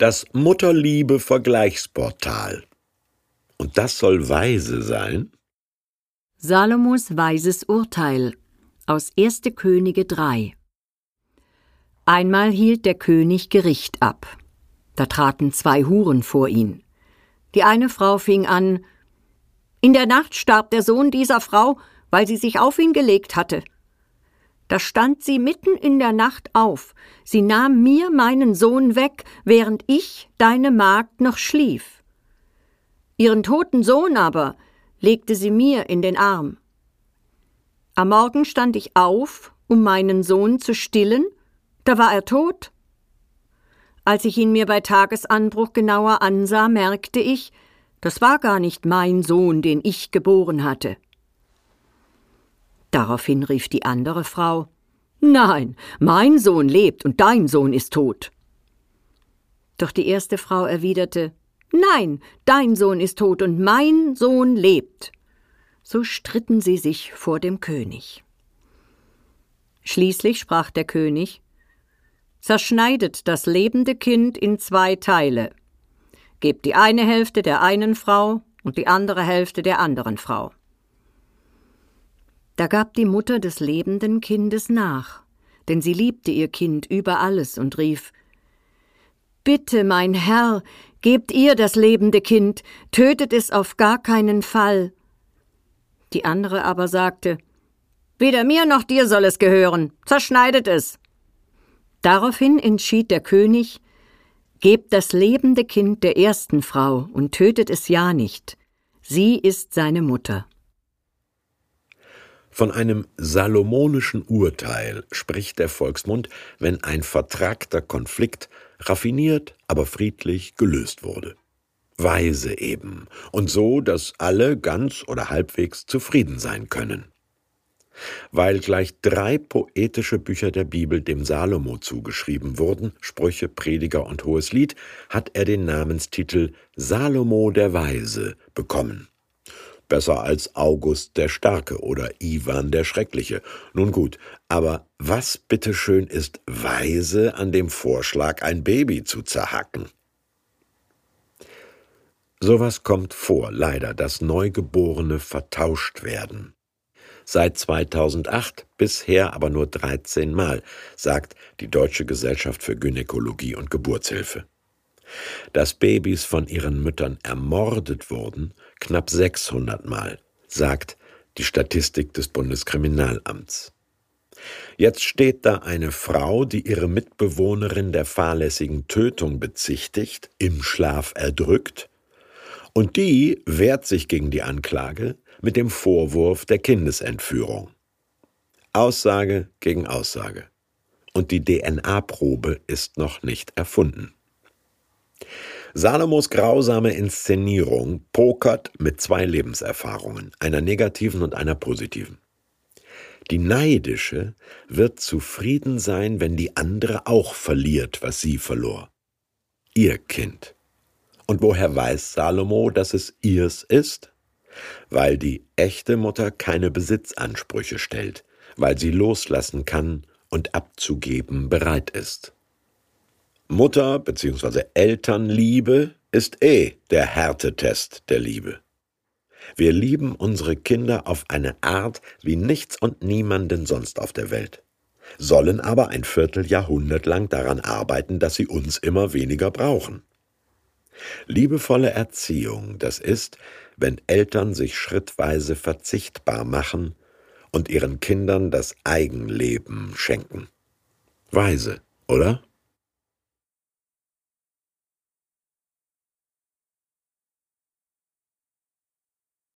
Das Mutterliebe-Vergleichsportal. Und das soll weise sein? Salomos weises Urteil aus 1. Könige 3 Einmal hielt der König Gericht ab. Da traten zwei Huren vor ihn. Die eine Frau fing an In der Nacht starb der Sohn dieser Frau, weil sie sich auf ihn gelegt hatte. Da stand sie mitten in der Nacht auf, sie nahm mir meinen Sohn weg, während ich, deine Magd, noch schlief. Ihren toten Sohn aber legte sie mir in den Arm. Am Morgen stand ich auf, um meinen Sohn zu stillen, da war er tot. Als ich ihn mir bei Tagesanbruch genauer ansah, merkte ich, das war gar nicht mein Sohn, den ich geboren hatte. Daraufhin rief die andere Frau Nein, mein Sohn lebt und dein Sohn ist tot. Doch die erste Frau erwiderte Nein, dein Sohn ist tot und mein Sohn lebt. So stritten sie sich vor dem König. Schließlich sprach der König Zerschneidet das lebende Kind in zwei Teile. Gebt die eine Hälfte der einen Frau und die andere Hälfte der anderen Frau. Da gab die Mutter des lebenden Kindes nach, denn sie liebte ihr Kind über alles und rief Bitte, mein Herr, gebt ihr das lebende Kind, tötet es auf gar keinen Fall. Die andere aber sagte Weder mir noch dir soll es gehören, zerschneidet es. Daraufhin entschied der König Gebt das lebende Kind der ersten Frau und tötet es ja nicht. Sie ist seine Mutter. Von einem salomonischen Urteil spricht der Volksmund, wenn ein vertragter Konflikt raffiniert, aber friedlich gelöst wurde. Weise eben, und so, dass alle ganz oder halbwegs zufrieden sein können. Weil gleich drei poetische Bücher der Bibel dem Salomo zugeschrieben wurden, Sprüche, Prediger und Hohes Lied, hat er den Namenstitel Salomo der Weise bekommen. Besser als August der Starke oder Ivan der Schreckliche. Nun gut, aber was bitteschön ist weise an dem Vorschlag, ein Baby zu zerhacken? Sowas kommt vor, leider, dass Neugeborene vertauscht werden seit 2008, bisher aber nur 13 Mal, sagt die Deutsche Gesellschaft für Gynäkologie und Geburtshilfe. Dass Babys von ihren Müttern ermordet wurden, knapp 600 Mal, sagt die Statistik des Bundeskriminalamts. Jetzt steht da eine Frau, die ihre Mitbewohnerin der fahrlässigen Tötung bezichtigt, im Schlaf erdrückt, und die wehrt sich gegen die Anklage, mit dem Vorwurf der Kindesentführung. Aussage gegen Aussage. Und die DNA-Probe ist noch nicht erfunden. Salomos grausame Inszenierung pokert mit zwei Lebenserfahrungen, einer negativen und einer positiven. Die Neidische wird zufrieden sein, wenn die andere auch verliert, was sie verlor. Ihr Kind. Und woher weiß Salomo, dass es ihrs ist? weil die echte Mutter keine Besitzansprüche stellt, weil sie loslassen kann und abzugeben bereit ist. Mutter bzw. Elternliebe ist eh der Härtetest der Liebe. Wir lieben unsere Kinder auf eine Art wie nichts und niemanden sonst auf der Welt, sollen aber ein Vierteljahrhundert lang daran arbeiten, dass sie uns immer weniger brauchen. Liebevolle Erziehung, das ist, wenn Eltern sich schrittweise verzichtbar machen und ihren Kindern das Eigenleben schenken. Weise, oder?